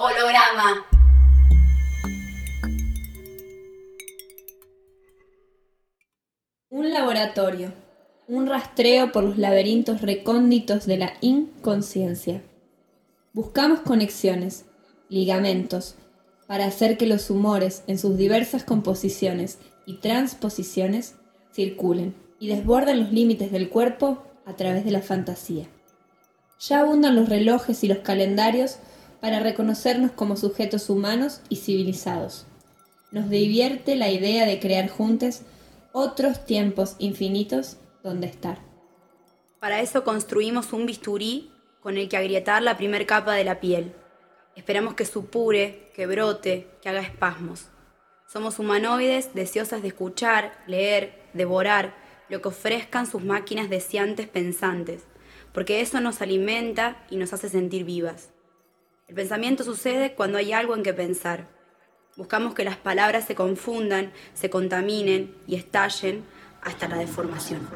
Holograma. Un laboratorio. Un rastreo por los laberintos recónditos de la inconsciencia. Buscamos conexiones, ligamentos, para hacer que los humores en sus diversas composiciones y transposiciones circulen y desborden los límites del cuerpo a través de la fantasía. Ya abundan los relojes y los calendarios para reconocernos como sujetos humanos y civilizados. Nos divierte la idea de crear juntos otros tiempos infinitos donde estar. Para eso construimos un bisturí con el que agrietar la primer capa de la piel. Esperamos que supure, que brote, que haga espasmos. Somos humanoides deseosas de escuchar, leer, devorar lo que ofrezcan sus máquinas deseantes pensantes, porque eso nos alimenta y nos hace sentir vivas. El pensamiento sucede cuando hay algo en que pensar. Buscamos que las palabras se confundan, se contaminen y estallen hasta la deformación.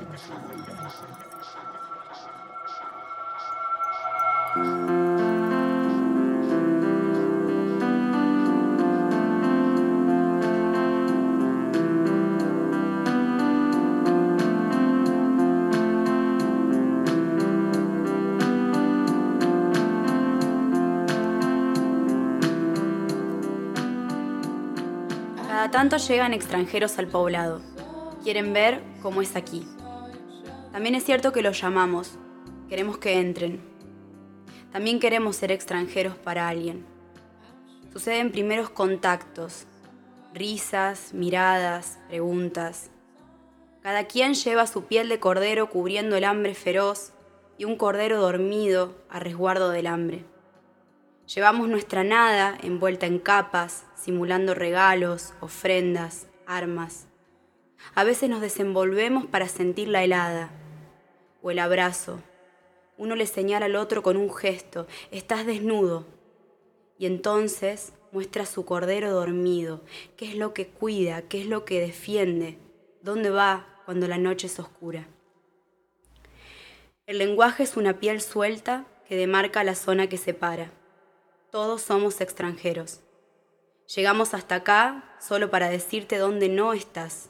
Tanto llegan extranjeros al poblado. Quieren ver cómo es aquí. También es cierto que los llamamos. Queremos que entren. También queremos ser extranjeros para alguien. Suceden primeros contactos, risas, miradas, preguntas. Cada quien lleva su piel de cordero cubriendo el hambre feroz y un cordero dormido a resguardo del hambre. Llevamos nuestra nada envuelta en capas, simulando regalos, ofrendas, armas. A veces nos desenvolvemos para sentir la helada o el abrazo. Uno le señala al otro con un gesto, estás desnudo. Y entonces muestra su cordero dormido, qué es lo que cuida, qué es lo que defiende, dónde va cuando la noche es oscura. El lenguaje es una piel suelta que demarca la zona que separa. Todos somos extranjeros. Llegamos hasta acá solo para decirte dónde no estás.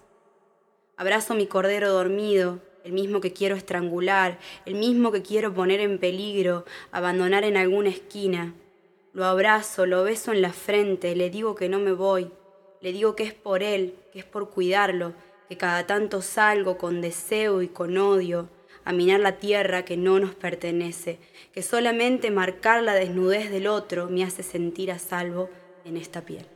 Abrazo mi cordero dormido, el mismo que quiero estrangular, el mismo que quiero poner en peligro, abandonar en alguna esquina. Lo abrazo, lo beso en la frente, le digo que no me voy, le digo que es por él, que es por cuidarlo, que cada tanto salgo con deseo y con odio a minar la tierra que no nos pertenece, que solamente marcar la desnudez del otro me hace sentir a salvo en esta piel.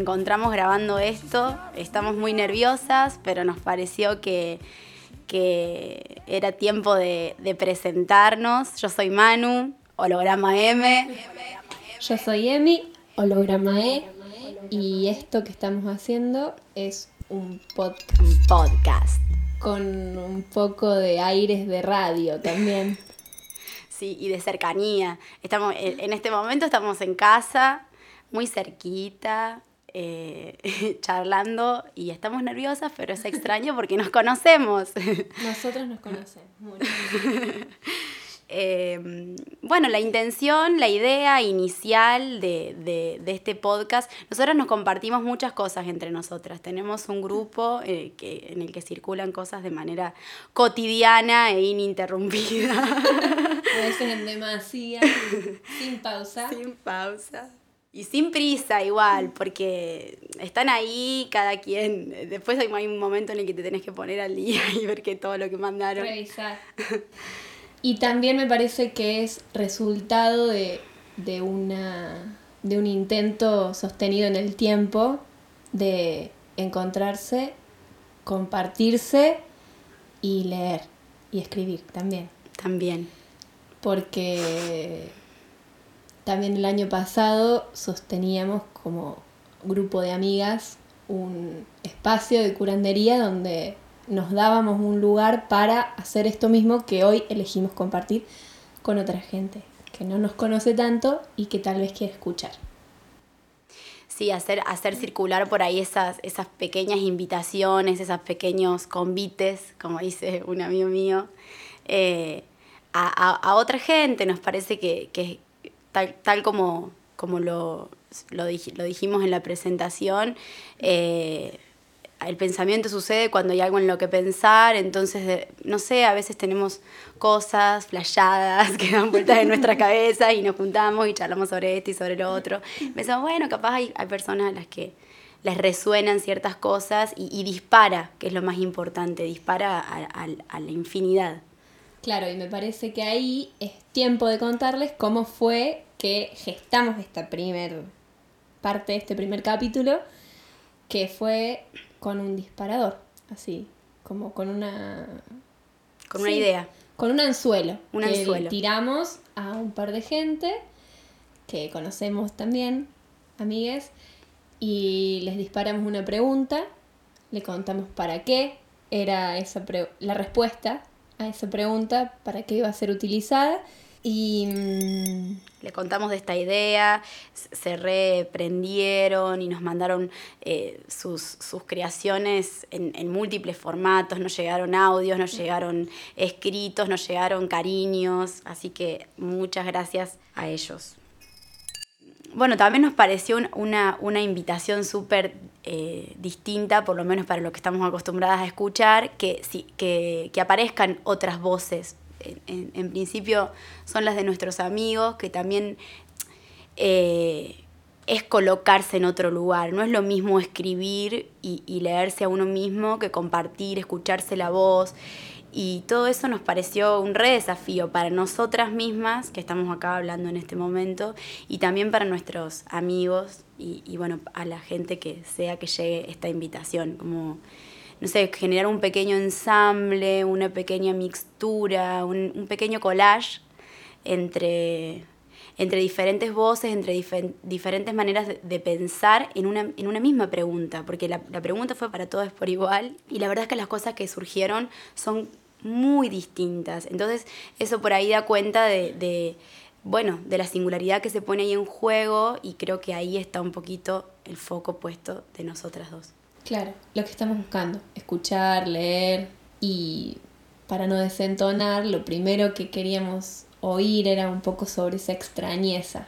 Encontramos grabando esto. Estamos muy nerviosas, pero nos pareció que, que era tiempo de, de presentarnos. Yo soy Manu, holograma M. Yo soy Emi, holograma E, y esto que estamos haciendo es un podcast un podcast. con un poco de aires de radio también. Sí, y de cercanía. Estamos, en este momento estamos en casa, muy cerquita, eh, charlando y estamos nerviosas, pero es extraño porque nos conocemos. Nosotros nos conocemos mucho. Eh, bueno, la intención, la idea inicial de, de- de este podcast, nosotros nos compartimos muchas cosas entre nosotras. Tenemos un grupo eh, que, en el que circulan cosas de manera cotidiana e ininterrumpida. A veces en demasía, sin pausa. Sin pausa. Y sin prisa igual, porque están ahí cada quien. Después hay hay un momento en el que te tenés que poner al día y ver que todo lo que mandaron. Revisar. Y también me parece que es resultado de, de, una, de un intento sostenido en el tiempo de encontrarse compartirse y leer y escribir también. También. Porque también el año pasado sosteníamos como grupo de amigas un espacio de curandería donde nos dábamos un lugar para hacer esto mismo que hoy elegimos compartir con otra gente que no nos conoce tanto y que tal vez quiere escuchar. Sí, hacer, hacer circular por ahí esas, esas pequeñas invitaciones, esos pequeños convites, como dice un amigo mío, eh, a, otra gente. Nos parece que, tal, como, como lo, lo, dijimos en la presentación, eh, el pensamiento sucede cuando hay algo en lo que pensar, entonces, no sé, a veces tenemos cosas flashadas que dan vueltas en nuestra cabeza y nos juntamos y charlamos sobre esto y sobre lo otro. Pensamos, bueno, capaz hay, hay personas a las que les resuenan ciertas cosas y, dispara, que es lo más importante, dispara a, a la infinidad. Claro, y me parece que ahí es tiempo de contarles cómo fue que gestamos esta primer parte, este primer capítulo, que fue con un disparador, así, como con una... Con una idea. Con un anzuelo. Un anzuelo. tiramos a un par de gente que conocemos también, amigues, y les disparamos una pregunta, le contamos para qué era esa la respuesta a esa pregunta, para qué iba a ser utilizada, y mm, le contamos de esta idea, se reprendieron y nos mandaron eh, sus, sus, creaciones en, en, múltiples formatos, nos llegaron audios, nos llegaron escritos, nos llegaron cariños, así que muchas gracias a ellos. Bueno, también nos pareció una, una invitación súper eh, distinta, por lo menos para lo que estamos acostumbradas a escuchar, que, que, que aparezcan otras voces en, principio son las de nuestros amigos, que también eh, es colocarse en otro lugar. No es lo mismo escribir y, leerse a uno mismo que compartir, escucharse la voz. Y todo eso nos pareció un re desafío para nosotras mismas, que estamos acá hablando en este momento, y también para nuestros amigos y, y bueno, a la gente que sea que llegue esta invitación. Como no sé, generar un pequeño ensamble, una pequeña mixtura, un, pequeño collage entre, entre diferentes voces, entre diferentes maneras de, pensar en una, en una, misma pregunta, porque la, pregunta fue para todos por igual y la verdad es que las cosas que surgieron son muy distintas. Entonces eso por ahí da cuenta de, de, bueno, de la singularidad que se pone ahí en juego y creo que ahí está un poquito el foco puesto de nosotras dos. Claro, lo que estamos buscando, escuchar, leer y para no desentonar, lo primero que queríamos oír era un poco sobre esa extrañeza,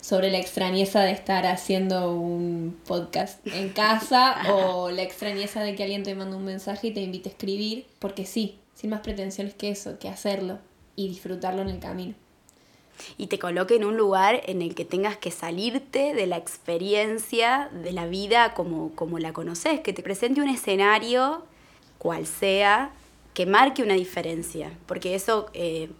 sobre la extrañeza de estar haciendo un podcast en casa o la extrañeza de que alguien te mande un mensaje y te invite a escribir, porque sí, sin más pretensiones que eso, que hacerlo y disfrutarlo en el camino. Y te coloque en un lugar en el que tengas que salirte de la experiencia de la vida como, como la conoces, que te presente un escenario, cual sea, que marque una diferencia, porque eso eh,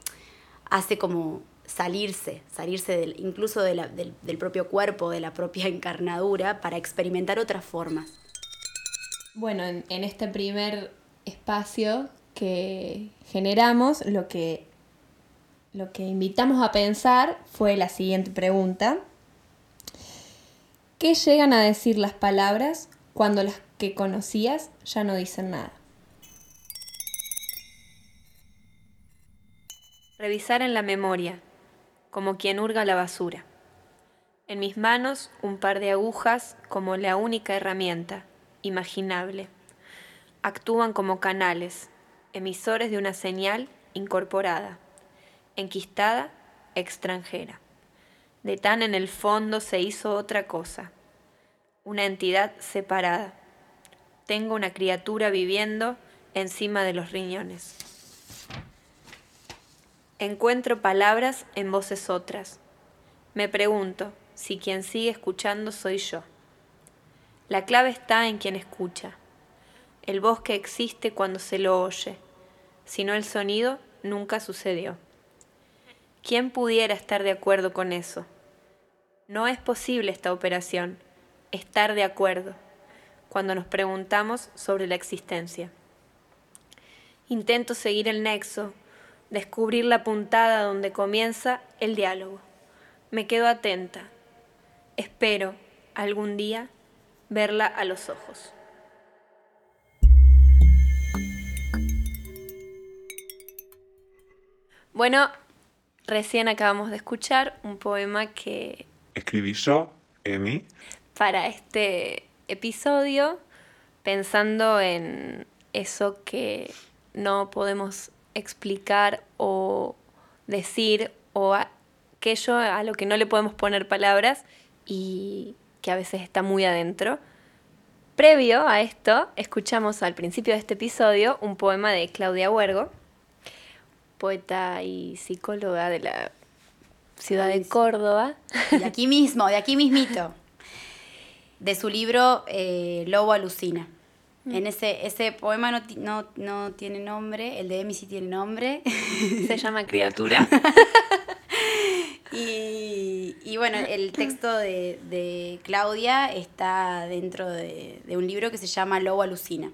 hace como salirse, salirse del, incluso del, del propio cuerpo, de la propia encarnadura, para experimentar otras formas. Bueno, en, en este primer espacio que generamos, lo que lo que invitamos a pensar fue la siguiente pregunta. ¿Qué llegan a decir las palabras cuando las que conocías ya no dicen nada? Revisar en la memoria, como quien hurga la basura. En mis manos un par de agujas como la única herramienta, imaginable. Actúan como canales, emisores de una señal incorporada enquistada, extranjera. De tan en el fondo se hizo otra cosa, una entidad separada. Tengo una criatura viviendo encima de los riñones. Encuentro palabras en voces otras. Me pregunto si quien sigue escuchando soy yo. La clave está en quien escucha. El bosque existe cuando se lo oye, si no el sonido nunca sucedió. ¿Quién pudiera estar de acuerdo con eso? No es posible esta operación, estar de acuerdo. cuando nos preguntamos sobre la existencia. Intento seguir el nexo, descubrir la puntada donde comienza el diálogo. Me quedo atenta. Espero algún día verla a los ojos. Bueno, recién acabamos de escuchar un poema que escribí yo, Emi, para este episodio, pensando en eso que no podemos explicar o decir o aquello a lo que no le podemos poner palabras y que a veces está muy adentro. Previo a esto, escuchamos al principio de este episodio un poema de Claudia Huergo, poeta y psicóloga de la ciudad de Córdoba. De aquí mismo, de aquí mismito. De su libro eh, Lobo Alucina. Mm. En ese, ese poema no, no, no, tiene nombre, el de Emi sí tiene nombre. Se llama Criatura. y, y, bueno, el texto de, de Claudia está dentro de, de, un libro que se llama Lobo Alucina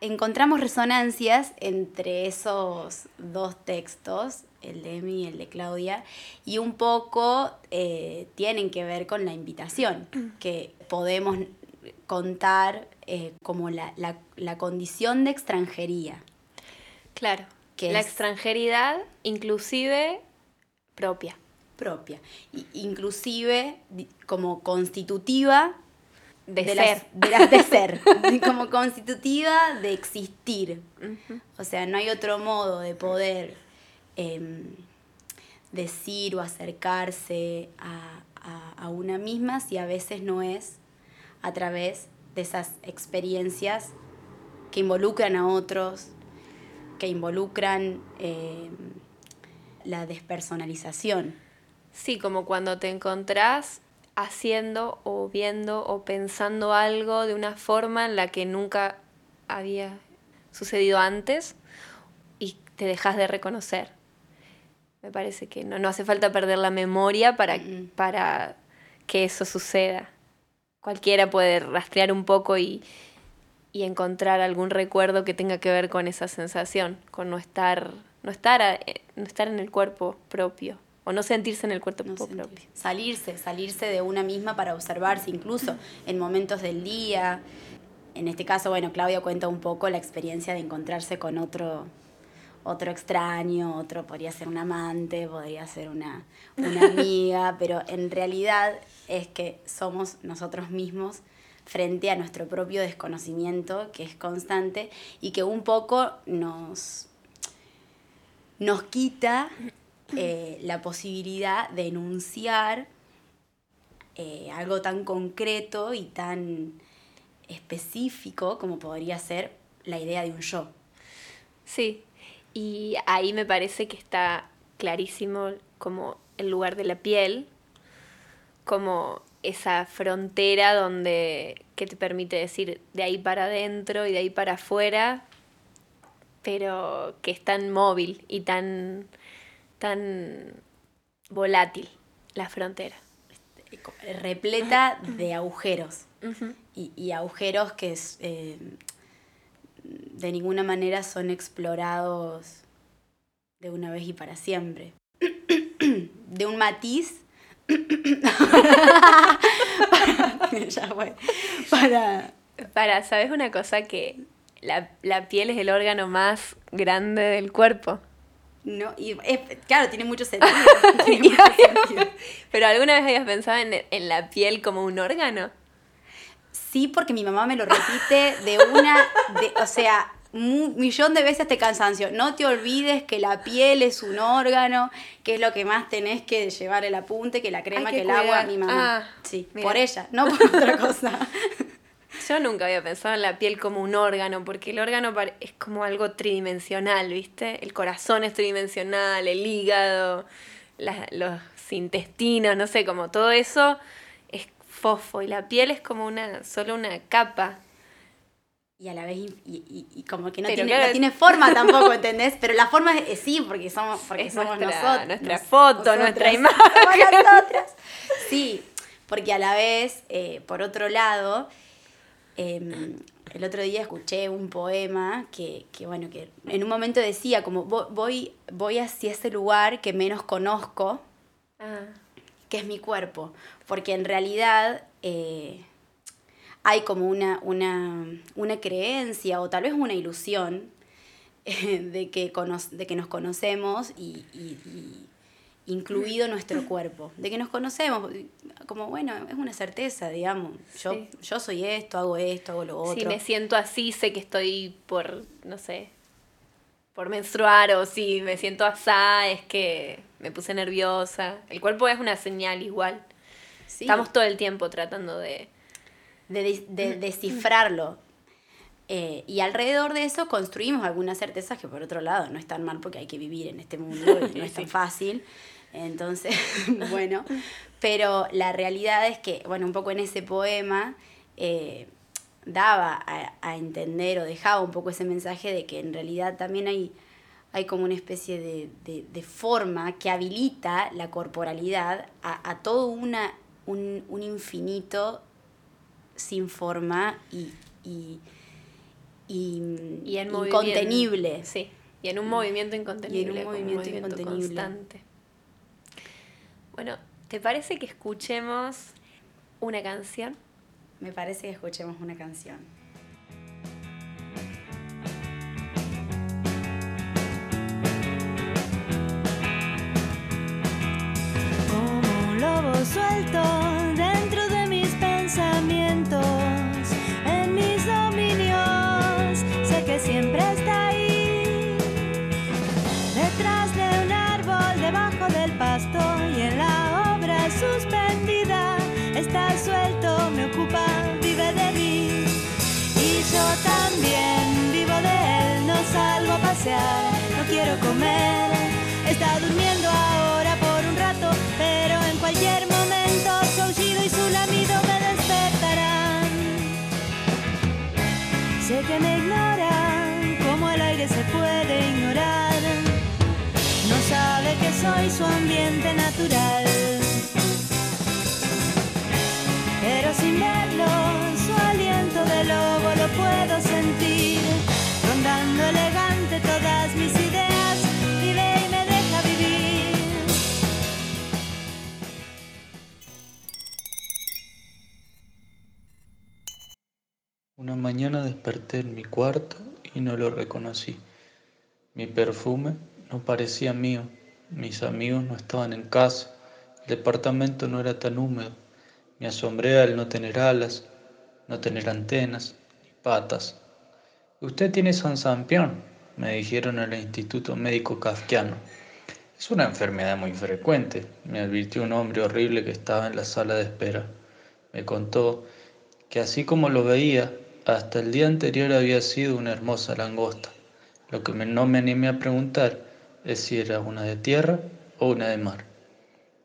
encontramos resonancias entre esos dos textos, el de Emi y el de Claudia, y un poco eh, tienen que ver con la invitación, que podemos contar eh, como la, condición de extranjería. Claro, que la extranjeridad inclusive propia. Propia, inclusive como constitutiva de, ser. de, ser, como constitutiva de existir. O sea, no hay otro modo de poder em, decir o acercarse a, una misma si a veces no es a través de esas experiencias que involucran a otros, que involucran em, la despersonalización. Sí, como cuando te encontrás haciendo o viendo o pensando algo de una forma en la que nunca había sucedido antes y te dejas de reconocer. Me parece que no, no hace falta perder la memoria para, para que eso suceda. Cualquiera puede rastrear un poco y, y, encontrar algún recuerdo que tenga que ver con esa sensación, con no estar, no estar, eh, no estar en el cuerpo propio o no sentirse en el cuerpo propio. Salirse, salirse de una misma para observarse, incluso en momentos del día. En este caso, bueno, Claudia cuenta un poco la experiencia de encontrarse con otro, otro extraño, otro podría ser un amante, podría ser una, una amiga, pero en realidad es que somos nosotros mismos frente a nuestro propio desconocimiento, que es constante, y que un poco nos, nos quita eh, la posibilidad de enunciar eh, algo tan concreto y tan específico como podría ser la idea de un yo. Sí, y ahí me parece que está clarísimo como el lugar de la piel, como esa frontera donde que te permite decir de ahí para adentro y de ahí para afuera, pero que es tan móvil y tan tan volátil la frontera. Repleta de agujeros. y, agujeros que eh, de ninguna manera son explorados de una vez y para siempre. de un matiz. para, para, ¿sabes una cosa? Que la, la piel es el órgano más grande del cuerpo. No, y claro, tiene mucho sentido. Pero ¿alguna vez habías pensado en, la piel como un órgano? Sí, porque mi mamá me lo repite de una, o sea, un millón de veces este cansancio. No te olvides que la piel es un órgano, que es lo que más tenés que llevar el apunte, que la crema, que, el agua, mi mamá. Ah, sí, por ella, no por otra cosa. Yo nunca había pensado en la piel como un órgano, porque el órgano es como algo tridimensional, ¿viste? El corazón es tridimensional, el hígado, los intestinos, no sé, como todo eso es fofo y la piel es como una solo una capa. Y a la vez, y, como que no tiene, tiene, forma tampoco, ¿entendés? Pero la forma es, sí, porque somos, porque somos nosotros. Nuestra foto, nuestra imagen. Sí, porque a la vez, eh, por otro lado, em, el otro día escuché un poema que, que, bueno, que en un momento decía como "Vo- voy, voy hacia ese lugar que menos conozco, Ah, que es mi cuerpo, porque en realidad eh, hay como una, una, una creencia o tal vez una ilusión eh, de, que cono- de que nos conocemos y, y- y incluido nuestro cuerpo, de que nos conocemos, como bueno, es una certeza, digamos, yo, Sí. yo soy esto, hago esto, hago lo otro. Si me siento así, sé que estoy por, no sé, por menstruar o si me siento asá, es que me puse nerviosa. El cuerpo es una señal igual. Sí. Estamos todo el tiempo tratando de... de, de- de descifrarlo. Eh, y alrededor de eso construimos algunas certezas que por otro lado no están mal porque hay que vivir en este mundo y no es tan fácil. Entonces, bueno, pero la realidad es que, bueno, un poco en ese poema eh, daba a, a entender o dejaba un poco ese mensaje de que en realidad también hay, hay como una especie de, de- de forma que habilita la corporalidad a, a todo una, un, un infinito sin forma y, y, y, Y en incontenible. movimiento. Sí, y en un movimiento incontenible. como movimiento incontenible. constante. Bueno, ¿te parece que escuchemos una canción? Me parece que escuchemos una canción. Como un lobo suelto que me ignoran, como el aire se puede ignorar. No sabe que soy su ambiente natural. Pero sin verlo, su aliento de lobo lo puedo sentir. Rondando elegante todas mis Mañana desperté en mi cuarto y no lo reconocí. Mi perfume no parecía mío, mis amigos no estaban en casa, el departamento no era tan húmedo. Me asombré al no tener alas, no tener antenas ni patas. Usted tiene sansampión, me dijeron en el Instituto Médico Kafkiano. Es una enfermedad muy frecuente, me advirtió un hombre horrible que estaba en la sala de espera. Me contó que así como lo veía, hasta el día anterior había sido una hermosa langosta. Lo que no me animé a preguntar es si era una de tierra o una de mar.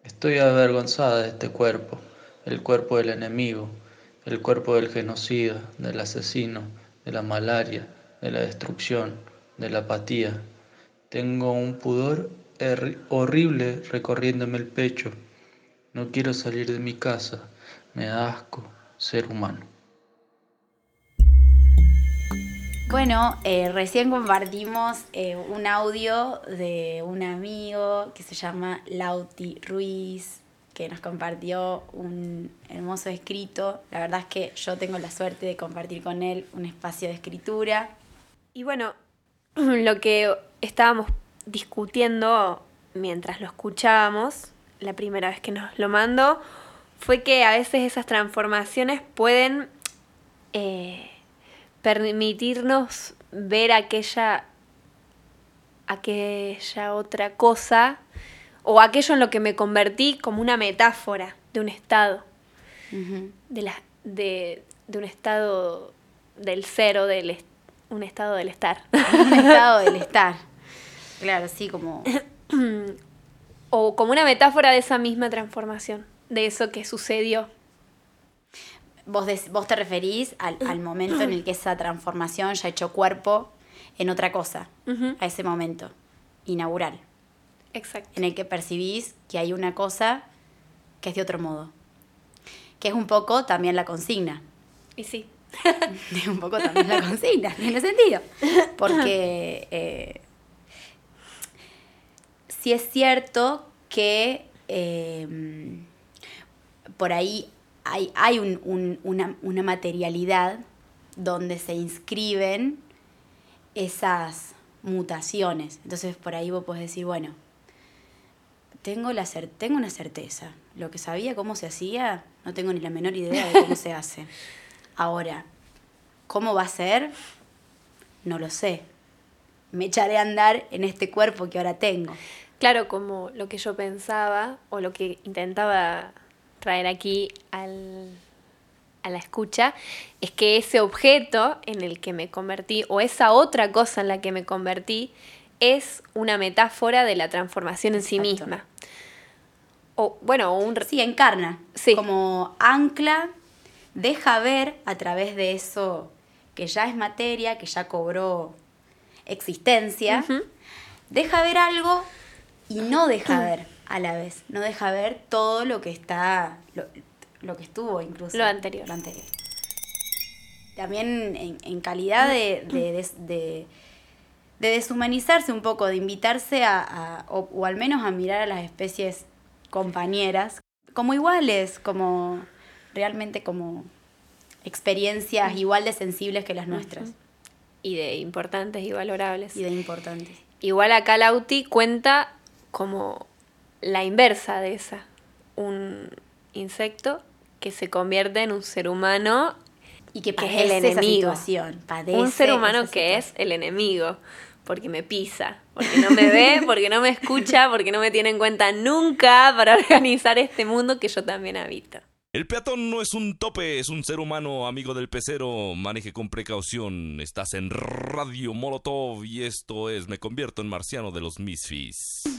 Estoy avergonzada de este cuerpo, el cuerpo del enemigo, el cuerpo del genocida, del asesino, de la malaria, de la destrucción, de la apatía. Tengo un pudor horrible recorriéndome el pecho. No quiero salir de mi casa. Me da asco ser humano. Bueno, eh, recién compartimos eh, un audio de un amigo que se llama Lauti Ruiz, que nos compartió un hermoso escrito. La verdad es que yo tengo la suerte de compartir con él un espacio de escritura. Y bueno, lo que estábamos discutiendo mientras lo escuchábamos, la primera vez que nos lo mandó, fue que a veces esas transformaciones pueden eh, permitirnos ver aquella, aquella otra cosa o aquello en lo que me convertí como una metáfora de un estado, de, la, de, de un estado del ser o del est- un estado del estar. Un estado del estar. Claro, sí, como o como una metáfora de esa misma transformación, de eso que sucedió. Vos, des- vos te referís al, al momento en el que esa transformación ya echó cuerpo en otra cosa, a ese momento inaugural, Exacto. en el que percibís que hay una cosa que es de otro modo, que es un poco también la consigna. Y sí, un poco también la consigna, tiene sentido. Porque eh, sí es cierto que eh, por ahí hay, hay un- un- una, una materialidad donde se inscriben esas mutaciones. Entonces por ahí vos podés decir, bueno, tengo, la cer- tengo una certeza. Lo que sabía cómo se hacía, no tengo ni la menor idea de cómo se hace. Ahora, ¿cómo va a ser? No lo sé. Me echaré a andar en este cuerpo que ahora tengo. Claro, como lo que yo pensaba o lo que intentaba traer aquí al- a la escucha, es que ese objeto en el que me convertí o esa otra cosa en la que me convertí es una metáfora de la transformación en sí misma. O bueno, o un... Sí, encarna. Sí. Como ancla, deja ver a través de eso que ya es materia, que ya cobró existencia, deja ver algo y no deja ver a la vez. No deja ver todo lo que está, lo, lo que estuvo incluso. Lo anterior. Lo anterior. También en, en calidad de, de, des- de- de deshumanizarse un poco, de invitarse a, a- o, o al menos a mirar a las especies compañeras como iguales, como realmente como experiencias igual de sensibles que las nuestras y de importantes y valorables. y de importantes. Igual acá Lauti cuenta como la inversa de esa. Un insecto que se convierte en un ser humano Y que que es padece el esa enemigo. situación, padece un ser humano esa que es el enemigo, porque me pisa, porque no me ve, porque no me escucha, porque no me tiene en cuenta nunca para organizar este mundo que yo también habito. El peatón no es un tope, es un ser humano, amigo del pecero. Maneje con precaución. Estás en Radio Molotov y esto es Me convierto en marciano de los Misfits.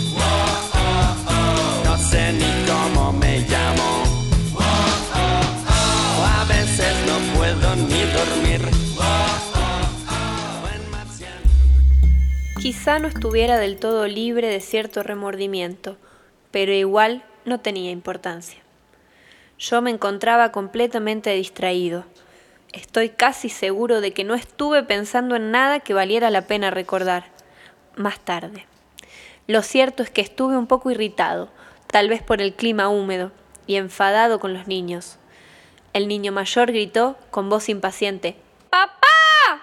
Cómo me llamo. A veces no puedo ni dormir. Quizá no estuviera del todo libre de cierto remordimiento, pero igual no tenía importancia. Yo me encontraba completamente distraído. Estoy casi seguro de que no estuve pensando en nada que valiera la pena recordar. Más tarde. Lo cierto es que estuve un poco irritado, tal vez por el clima húmedo, y enfadado con los niños. El niño mayor gritó con voz impaciente, ¡Papá!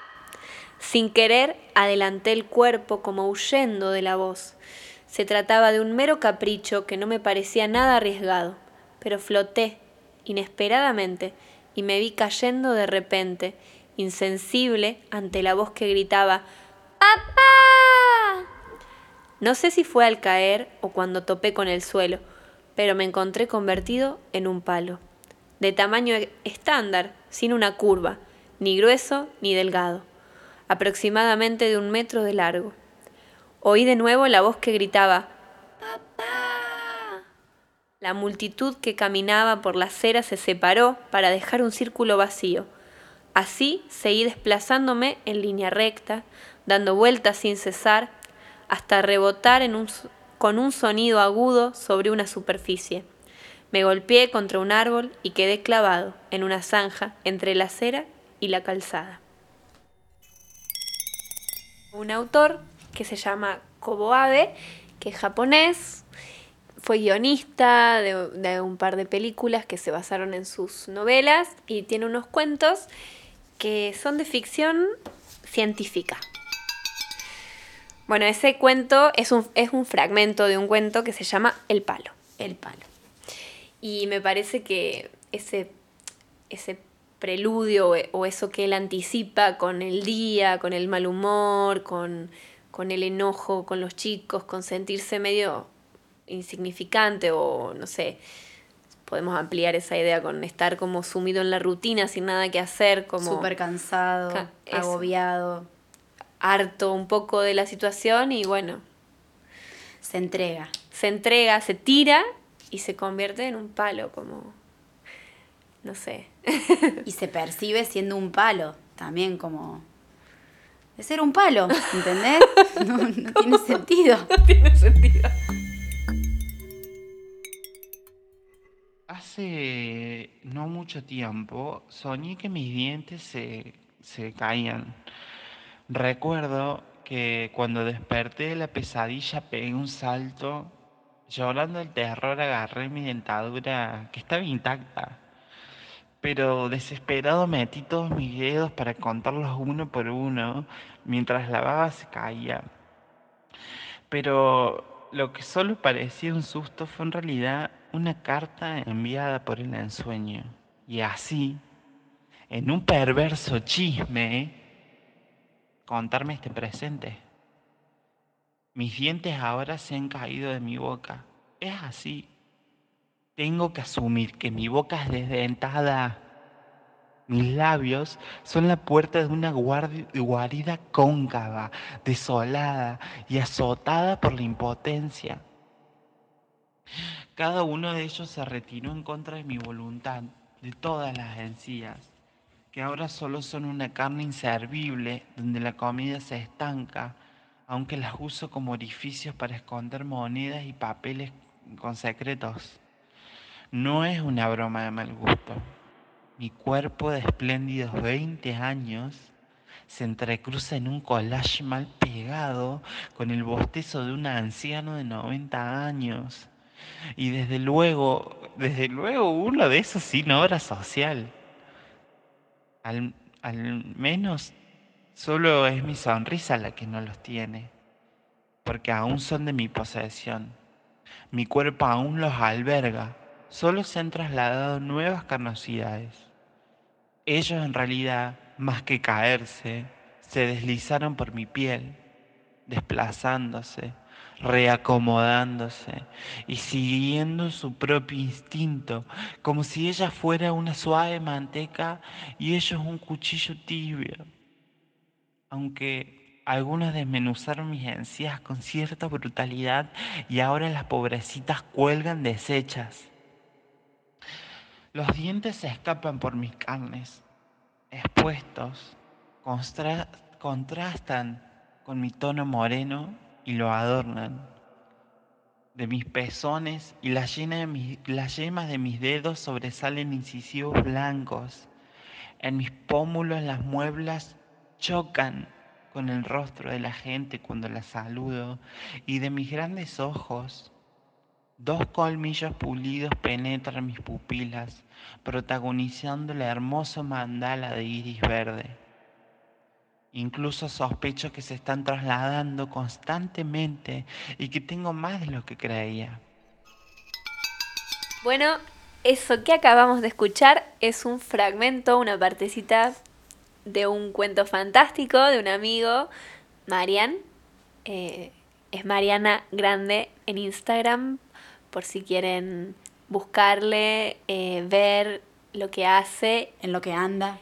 Sin querer, adelanté el cuerpo como huyendo de la voz. Se trataba de un mero capricho que no me parecía nada arriesgado, pero floté inesperadamente y me vi cayendo de repente, insensible ante la voz que gritaba ¡Papá! No sé si fue al caer o cuando topé con el suelo, pero me encontré convertido en un palo, de tamaño e- estándar, sin una curva, ni grueso ni delgado, aproximadamente de un metro de largo. Oí de nuevo la voz que gritaba ¡Papá! La multitud que caminaba por la acera se separó para dejar un círculo vacío. Así seguí desplazándome en línea recta, dando vueltas sin cesar, hasta rebotar con un sonido agudo sobre una superficie. Me golpeé contra un árbol y quedé clavado en una zanja entre la acera y la calzada. Un autor que se llama Kobo Abe, que es japonés, fue guionista de un par de películas que se basaron en sus novelas y tiene unos cuentos que son de ficción científica. Bueno, ese cuento es un, es un fragmento de un cuento que se llama El Palo. El palo. Y me parece que ese, ese preludio o, eso que él anticipa con el día, con el mal humor, con, con el enojo con los chicos, con sentirse medio insignificante o no sé, podemos ampliar esa idea con estar como sumido en la rutina sin nada que hacer, como Súper cansado, Ca- agobiado, harto un poco de la situación y bueno, se entrega. se entrega, se tira y se convierte en un palo, como, no sé, Y se percibe siendo un palo, también como... De ser un palo, ¿entendés? No, no tiene sentido. tiene sentido. Hace no mucho tiempo soñé que mis dientes se, se caían. Recuerdo que cuando desperté de la pesadilla pegué un salto. Llorando el terror agarré mi dentadura que estaba intacta. Pero desesperado metí todos mis dedos para contarlos uno por uno mientras la baba se caía. Pero lo que solo parecía un susto fue en realidad una carta enviada por el ensueño. Y así, en un perverso chisme, contarme este presente. Mis dientes ahora se han caído de mi boca. Es así. Tengo que asumir que mi boca es desdentada. Mis labios son la puerta de una guarida cóncava, desolada y azotada por la impotencia. Cada uno de ellos se retiró en contra de mi voluntad, de todas las encías, que ahora solo son una carne inservible donde la comida se estanca, aunque las uso como orificios para esconder monedas y papeles con secretos. No es una broma de mal gusto. Mi cuerpo de espléndidos 20 años se entrecruza en un collage mal pegado con el bostezo de un anciano de 90 años. Y desde luego, desde luego uno de esos sin obra social. Al, menos solo es mi sonrisa la que no los tiene, porque aún son de mi posesión. Mi cuerpo aún los alberga, solo se han trasladado nuevas carnosidades. Ellos en realidad, más que caerse, se deslizaron por mi piel, desplazándose, reacomodándose y siguiendo su propio instinto, como si ella fuera una suave manteca y ellos un cuchillo tibio. Aunque algunos desmenuzaron mis encías con cierta brutalidad y ahora las pobrecitas cuelgan deshechas. Los dientes se escapan por mis carnes, expuestos, contrastan con mi tono moreno y lo adornan. De mis pezones y las, las yemas de mis dedos sobresalen incisivos blancos. En mis pómulos las mueblas chocan con el rostro de la gente cuando la saludo y de mis grandes ojos Dos colmillos pulidos penetran mis pupilas, protagonizando la hermosa mandala de iris verde. Incluso sospecho que se están trasladando constantemente y que tengo más de lo que creía. Bueno, eso que acabamos de escuchar es un fragmento, una partecita de un cuento fantástico de un amigo, Marian. Eh, es Mariana Grande en Instagram, por si quieren buscarle, eh, ver lo que hace. en lo que anda.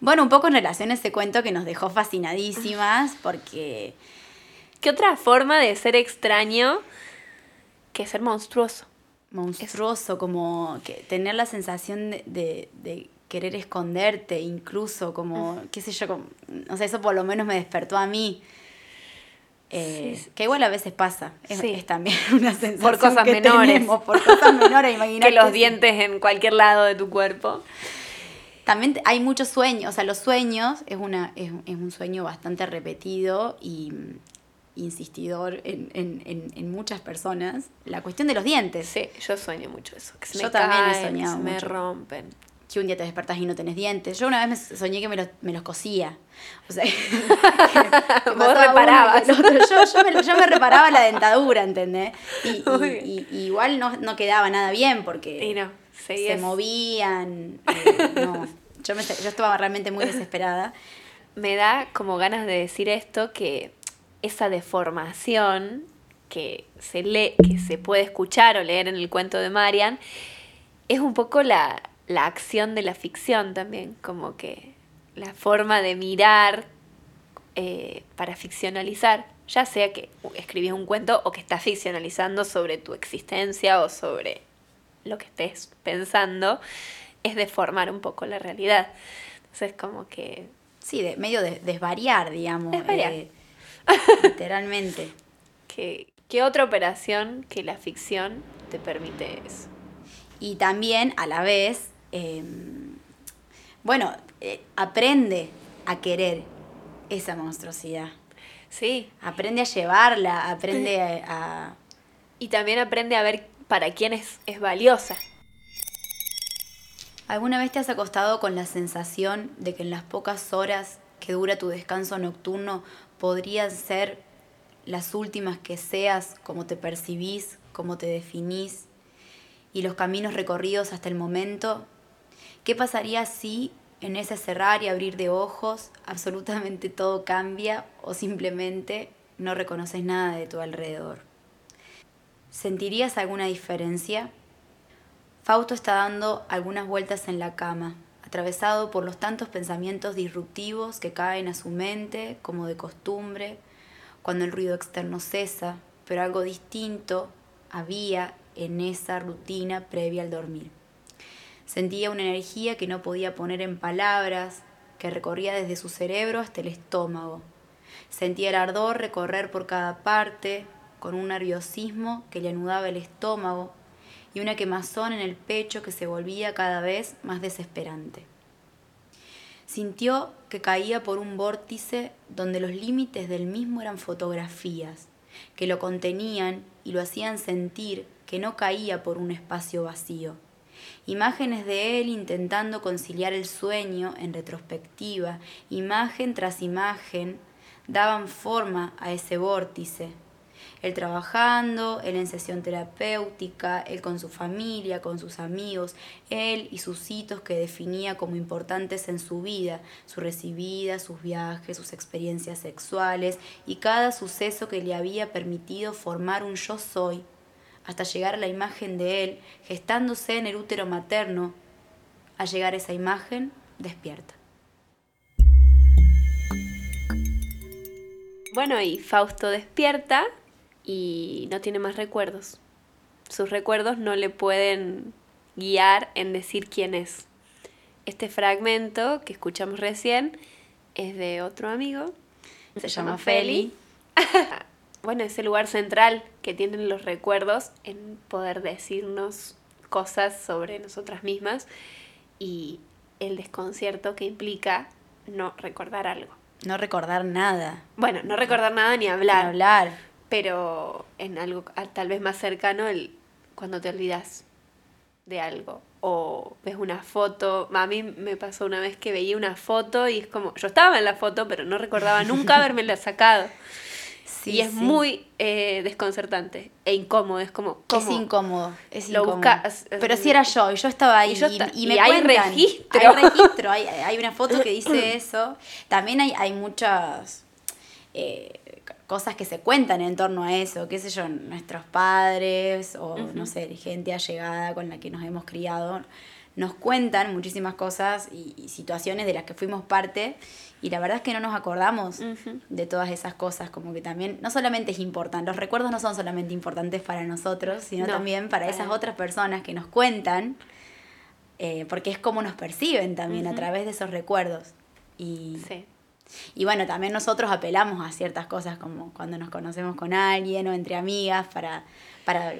Bueno, un poco en relación a ese cuento que nos dejó fascinadísimas, porque ¿Qué otra forma de ser extraño que ser monstruoso? monstruoso, como que tener la sensación de, de- de querer esconderte, incluso como, qué sé yo, como, o sea, eso por lo menos me despertó a mí. Eh, Sí. Que igual a veces pasa, es, Sí. es también una sensación cosas que menores. tenemos, por cosas menores, imagínate. Que los dientes en cualquier lado de tu cuerpo. También hay muchos sueños, o sea, los sueños es, una, es, es un sueño bastante repetido y mm, insistidor en, en- en- en muchas personas. La cuestión de los dientes. Sí, yo sueño mucho eso. Que se Yo me también he soñado se me rompen. Que un día te despertas y no tenés dientes. Yo una vez me soñé que me los, me los cosía. O sea, que- que Vos reparabas. Yo, yo me, yo me reparaba la dentadura, ¿entendés? Y- y igual no, no quedaba nada bien porque Y no, se movían. eh, no. yo, me- yo estaba realmente muy desesperada. me da como ganas de decir esto que esa deformación que se lee, que se puede escuchar o leer en el cuento de Marian, es un poco la, la acción de la ficción también, como que la forma de mirar eh, para ficcionalizar, ya sea que escribís un cuento o que estás ficcionalizando sobre tu existencia o sobre lo que estés pensando, es deformar un poco la realidad. Entonces, como que. Sí, de, medio de desvariar, digamos. Desvariar. eh, literalmente. ¿Qué, ¿Qué otra operación que la ficción te permite eso? Y también, a la vez, eh, bueno, eh, aprende a querer esa monstruosidad. Sí. Aprende a llevarla, aprende a, a- Y también aprende a ver para quién es, es valiosa. ¿Alguna vez te has acostado con la sensación de que en las pocas horas que dura tu descanso nocturno podrían ser las últimas que seas como te percibís, como te definís y los caminos recorridos hasta el momento? ¿Qué pasaría si en ese cerrar y abrir de ojos absolutamente todo cambia o simplemente no reconoces nada de tu alrededor? ¿Sentirías alguna diferencia? Fausto está dando algunas vueltas en la cama, atravesado por los tantos pensamientos disruptivos que caen a su mente, como de costumbre, cuando el ruido externo cesa, pero algo distinto había en esa rutina previa al dormir. Sentía una energía que no podía poner en palabras, que recorría desde su cerebro hasta el estómago. Sentía el ardor recorrer por cada parte, con un nerviosismo que le anudaba el estómago y una quemazón en el pecho que se volvía cada vez más desesperante. Sintió que caía por un vórtice donde los límites del mismo eran fotografías, que lo contenían y lo hacían sentir que no caía por un espacio vacío. Imágenes de él intentando conciliar el sueño en retrospectiva, imagen tras imagen, daban forma a ese vórtice. Él trabajando, él en sesión terapéutica, él con su familia, con sus amigos, él y sus hitos que definía como importantes en su vida, su recibida, sus viajes, sus experiencias sexuales y cada suceso que le había permitido formar un yo soy, hasta llegar a la imagen de él gestándose en el útero materno. Al llegar a esa imagen, despierta. Bueno, y Fausto despierta y no tiene más recuerdos. Sus recuerdos no le pueden guiar en decir quién es. Este fragmento que escuchamos recién es de otro amigo. Se llama Feli. bueno, es el lugar central que tienen los recuerdos en poder decirnos cosas sobre nosotras mismas y el desconcierto que implica no recordar algo. No recordar nada. Bueno, no recordar nada ni hablar. Ni hablar. Pero en algo ah, tal vez más cercano, el, cuando te olvidas de algo. O ves una foto. A mí me pasó una vez que veía una foto y es como. Yo estaba en la foto, pero no recordaba nunca haberme sacado. Sí, y es sí. muy eh, desconcertante e incómodo. Es como. Es ¿cómo? incómodo, es Lo incómodo. buscas, Pero si era yo, y yo estaba ahí, y yo y, esta- y y me hay cuentan. registro. Hay registro, hay, hay una foto que dice eso. También hay, hay muchas eh, cosas que se cuentan en torno a eso, qué sé yo, nuestros padres o, no sé, gente allegada con la que nos hemos criado, nos cuentan muchísimas cosas y, y situaciones de las que fuimos parte y la verdad es que no nos acordamos Ujú. de todas esas cosas, como que también, no solamente es importante, los recuerdos no son solamente importantes para nosotros, sino No, también para para esas otras personas que nos cuentan, eh, porque es como nos perciben también a Ujú. través de esos recuerdos. Y, Sí. Y bueno, también nosotros apelamos a ciertas cosas como cuando nos conocemos con alguien o entre amigas para, para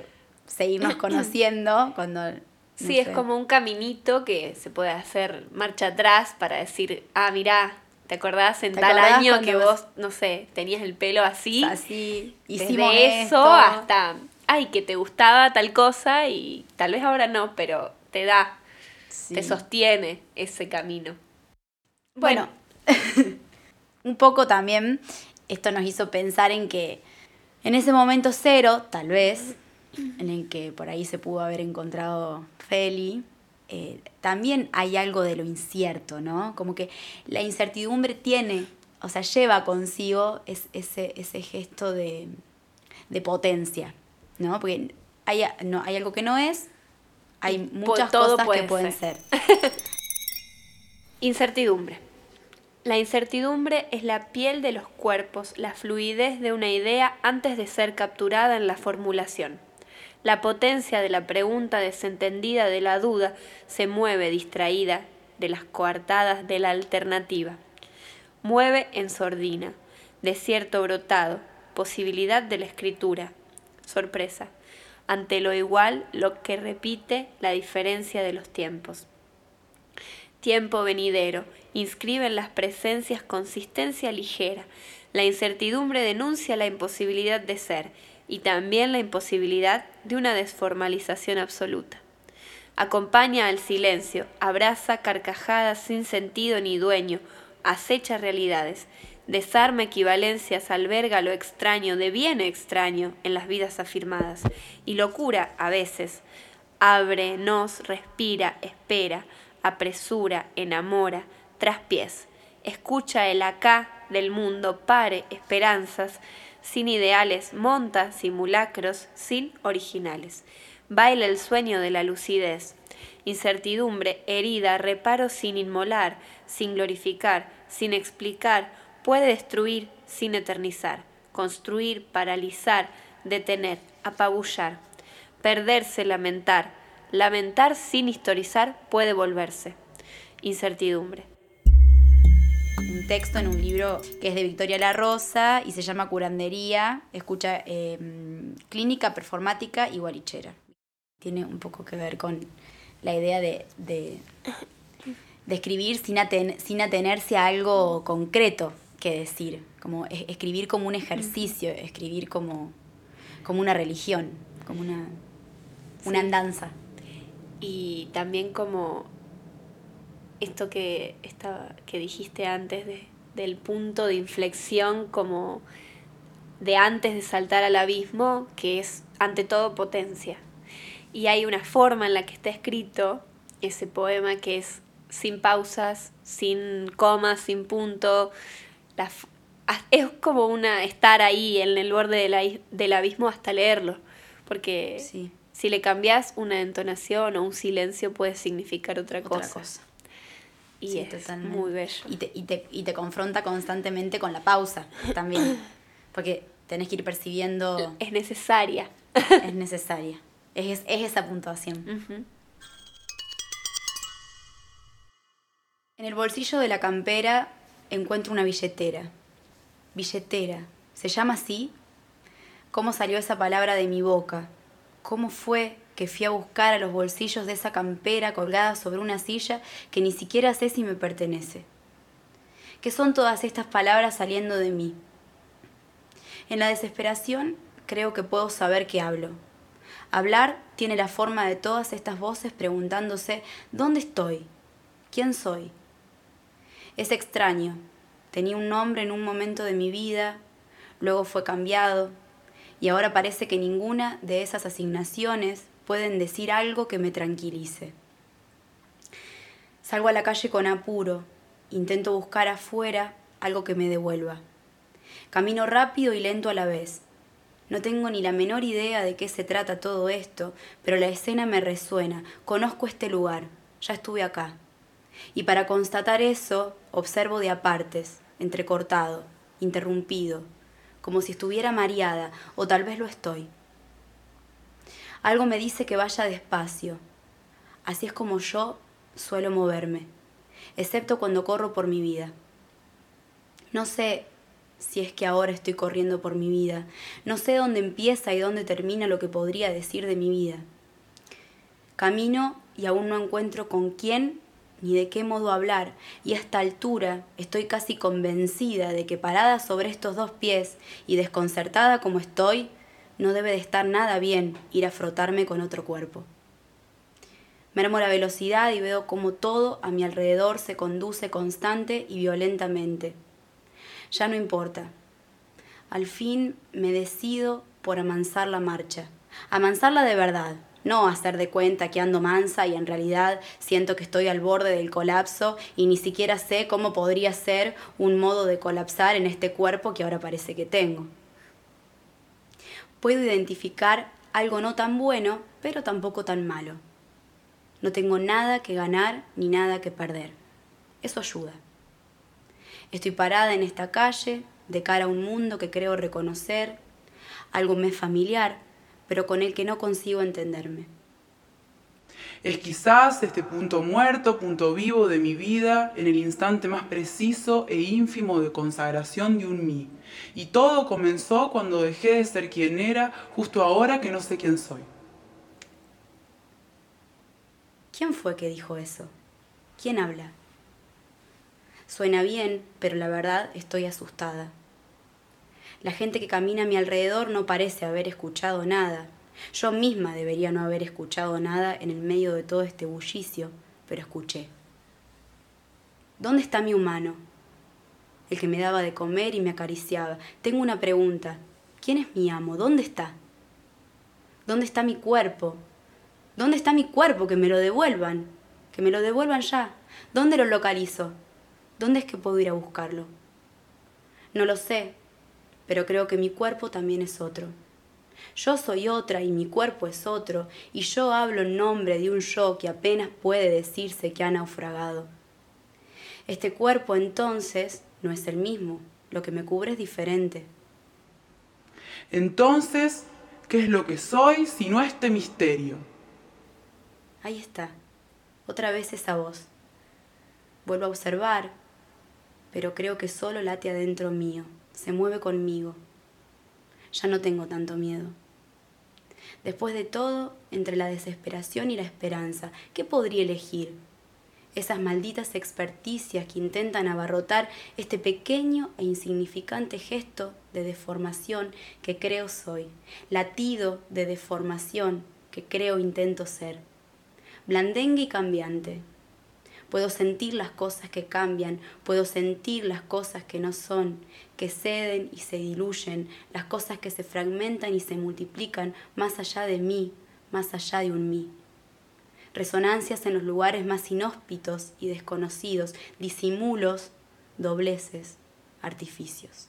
seguirnos conociendo, cuando... no Sí, es como un caminito que se puede hacer marcha atrás para decir, ah, mirá, ¿te acordás en ¿Te tal año que vos- no sé, tenías el pelo así? Así, Desde hicimos eso esto. hasta, ay, que te gustaba tal cosa y tal vez ahora no, pero te da, Sí. te sostiene ese camino. Bueno, un poco también esto nos hizo pensar en que en ese momento cero, tal vez, en el que por ahí se pudo haber encontrado Feli, eh, también hay algo de lo incierto, ¿no? Como que la incertidumbre tiene, o sea, lleva consigo es- ese, ese gesto de, de potencia, ¿no? Porque hay, no, hay algo que no es, hay muchas todo cosas que puede pueden ser. Incertidumbre. La incertidumbre es la piel de los cuerpos, la fluidez de una idea antes de ser capturada en la formulación. La potencia de la pregunta desentendida de la duda se mueve distraída de las coartadas de la alternativa. Mueve en sordina, desierto brotado, posibilidad de la escritura. Sorpresa. Ante lo igual, lo que repite la diferencia de los tiempos. Tiempo venidero, inscribe en las presencias consistencia ligera. La incertidumbre denuncia la imposibilidad de ser y también la imposibilidad de una desformalización absoluta. Acompaña al silencio, abraza carcajadas sin sentido ni dueño, acecha realidades, desarma equivalencias, alberga lo extraño de bien extraño en las vidas afirmadas, y locura a veces. Abre, nos, respira, espera, apresura, enamora, traspiés. Escucha el acá del mundo, pare, esperanzas, sin ideales, monta simulacros, sin originales. Baila el sueño de la lucidez. Incertidumbre, herida, reparo sin inmolar, sin glorificar, sin explicar, puede destruir sin eternizar, construir, paralizar, detener, apabullar, perderse, lamentar, lamentar sin historizar puede volverse. Incertidumbre. un texto en un libro que es de Victoria La Rosa y se llama Curandería, escucha eh, clínica, performática y guarichera. Tiene un poco que ver con la idea de, de, de escribir sin, aten- sin atenerse a algo concreto que decir, como es- escribir como un ejercicio, escribir como, como una religión, como una, una Sí. andanza. Y también como esto que, estaba, que dijiste antes de- del punto de inflexión como de antes de saltar al abismo, que es ante todo potencia. Y hay una forma en la que está escrito ese poema que es sin pausas, sin comas, sin punto. Es como una estar ahí en el borde del, del abismo hasta leerlo. Porque Sí, si le cambias una entonación o un silencio puede significar otra, otra cosa. cosa. Y Sí, es totalmente. muy bello. Y te, y, te, y te confronta constantemente con la pausa también. Porque tenés que ir percibiendo, Es necesaria. es necesaria. Es, es esa puntuación. En el bolsillo de la campera encuentro una billetera. Billetera. ¿Se llama así? ¿Cómo salió esa palabra de mi boca? ¿Cómo fue que fui a buscar a los bolsillos de esa campera colgada sobre una silla que ni siquiera sé si me pertenece? ¿Qué son todas estas palabras saliendo de mí? En la desesperación creo que puedo saber que hablo. Hablar tiene la forma de todas estas voces preguntándose ¿dónde estoy? ¿Quién soy? Es extraño. Tenía un nombre en un momento de mi vida, luego fue cambiado, y ahora parece que ninguna de esas asignaciones pueden decir algo que me tranquilice. Salgo a la calle con apuro, intento buscar afuera algo que me devuelva. Camino rápido y lento a la vez. No tengo ni la menor idea de qué se trata todo esto, pero la escena me resuena. Conozco este lugar, ya estuve acá. Y para constatar eso, observo de apartes, entrecortado, interrumpido, como si estuviera mareada, o tal vez lo estoy. Algo me dice que vaya despacio. Así es como yo suelo moverme, excepto cuando corro por mi vida. No sé si es que ahora estoy corriendo por mi vida. No sé dónde empieza y dónde termina lo que podría decir de mi vida. Camino y aún no encuentro con quién ni de qué modo hablar, y a esta altura estoy casi convencida de que parada sobre estos dos pies y desconcertada como estoy, no debe de estar nada bien ir a frotarme con otro cuerpo. Mermo la velocidad y veo como todo a mi alrededor se conduce constante y violentamente. Ya no importa. Al fin me decido por amansar la marcha. Amansarla de verdad, no hacer de cuenta que ando mansa y en realidad siento que estoy al borde del colapso y ni siquiera sé cómo podría ser un modo de colapsar en este cuerpo que ahora parece que tengo. Puedo identificar algo no tan bueno, pero tampoco tan malo. No tengo nada que ganar ni nada que perder. Eso ayuda. Estoy parada en esta calle, de cara a un mundo que creo reconocer, algo me es familiar, pero con el que no consigo entenderme. Es quizás este punto muerto, punto vivo de mi vida, en el instante más preciso e ínfimo de consagración de un mí. Y todo comenzó cuando dejé de ser quien era, justo ahora que no sé quién soy. ¿Quién fue que dijo eso? ¿Quién habla? Suena bien, pero la verdad estoy asustada. La gente que camina a mi alrededor no parece haber escuchado nada. Yo misma debería no haber escuchado nada en el medio de todo este bullicio, pero escuché. ¿Dónde está mi humano? El que me daba de comer y me acariciaba. Tengo una pregunta. ¿Quién es mi amo? ¿Dónde está? ¿Dónde está mi cuerpo? ¿Dónde está mi cuerpo? Que me lo devuelvan. Que me lo devuelvan ya. ¿Dónde lo localizo? ¿Dónde es que puedo ir a buscarlo? No lo sé, pero creo que mi cuerpo también es otro. Yo soy otra y mi cuerpo es otro, y yo hablo en nombre de un yo que apenas puede decirse que ha naufragado. Este cuerpo entonces no es el mismo, lo que me cubre es diferente. Entonces, ¿qué es lo que soy si no este misterio? Ahí está, otra vez esa voz. Vuelvo a observar, pero creo que solo late adentro mío, se mueve conmigo. Ya no tengo tanto miedo. Después de todo, entre la desesperación y la esperanza, ¿qué podría elegir? Esas malditas experticias que intentan abarrotar este pequeño e insignificante gesto de deformación que creo soy, latido de deformación que creo intento ser, blandengue y cambiante, Puedo sentir las cosas que cambian, puedo sentir las cosas que no son, que ceden y se diluyen, las cosas que se fragmentan y se multiplican más allá de mí, más allá de un mí. Resonancias en los lugares más inhóspitos y desconocidos, disimulos, dobleces, artificios.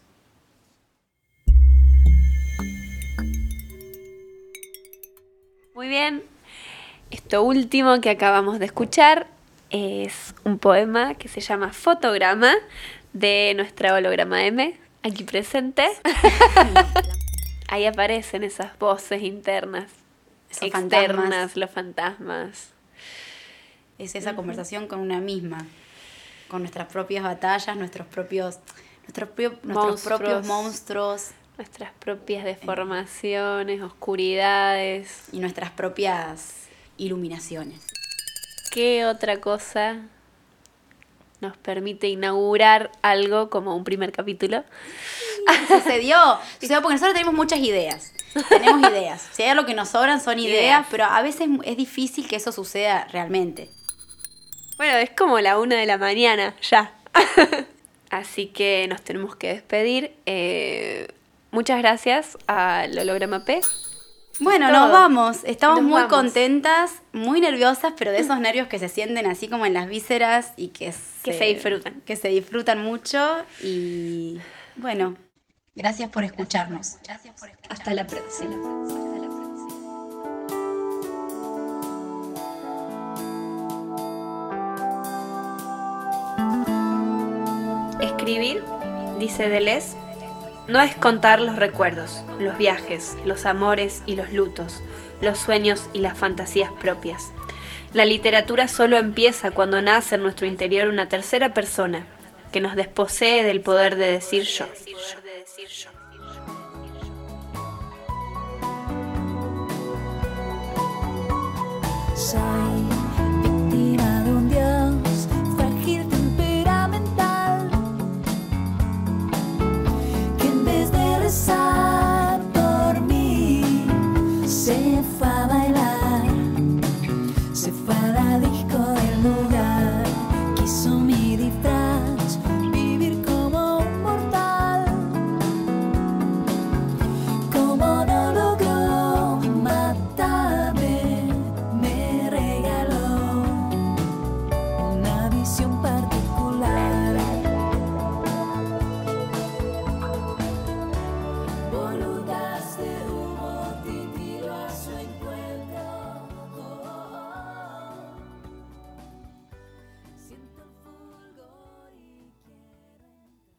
Muy bien. Esto último que acabamos de escuchar es un poema que se llama Fotograma de nuestra holograma M, aquí presente. Ahí aparecen esas voces internas, externas, los fantasmas. Es esa conversación con una misma, con nuestras propias batallas, nuestros propios, nuestros, nuestros propios monstruos. Nuestras propias deformaciones, oscuridades. Y nuestras propias iluminaciones. ¿qué otra cosa nos permite inaugurar algo como un primer capítulo? Sucedió, sucedió porque nosotros tenemos muchas ideas. Tenemos ideas. Si hay algo que nos sobran son ideas, pero a veces es difícil que eso suceda realmente. Bueno, es como la una de la mañana, ya. Así que nos tenemos que despedir. Eh, muchas gracias al holograma P bueno, nos vamos. Estamos muy contentas, muy nerviosas, pero de esos nervios que se sienten así como en las vísceras y que, que se, disfrutan. Que se disfrutan mucho. Y bueno, gracias por escucharnos. Gracias por escucharnos. Hasta la próxima. Escribir, dice Deleuze, no es contar los recuerdos, los viajes, los amores y los lutos, los sueños y las fantasías propias. La literatura solo empieza cuando nace en nuestro interior una tercera persona que nos desposee del poder de decir yo.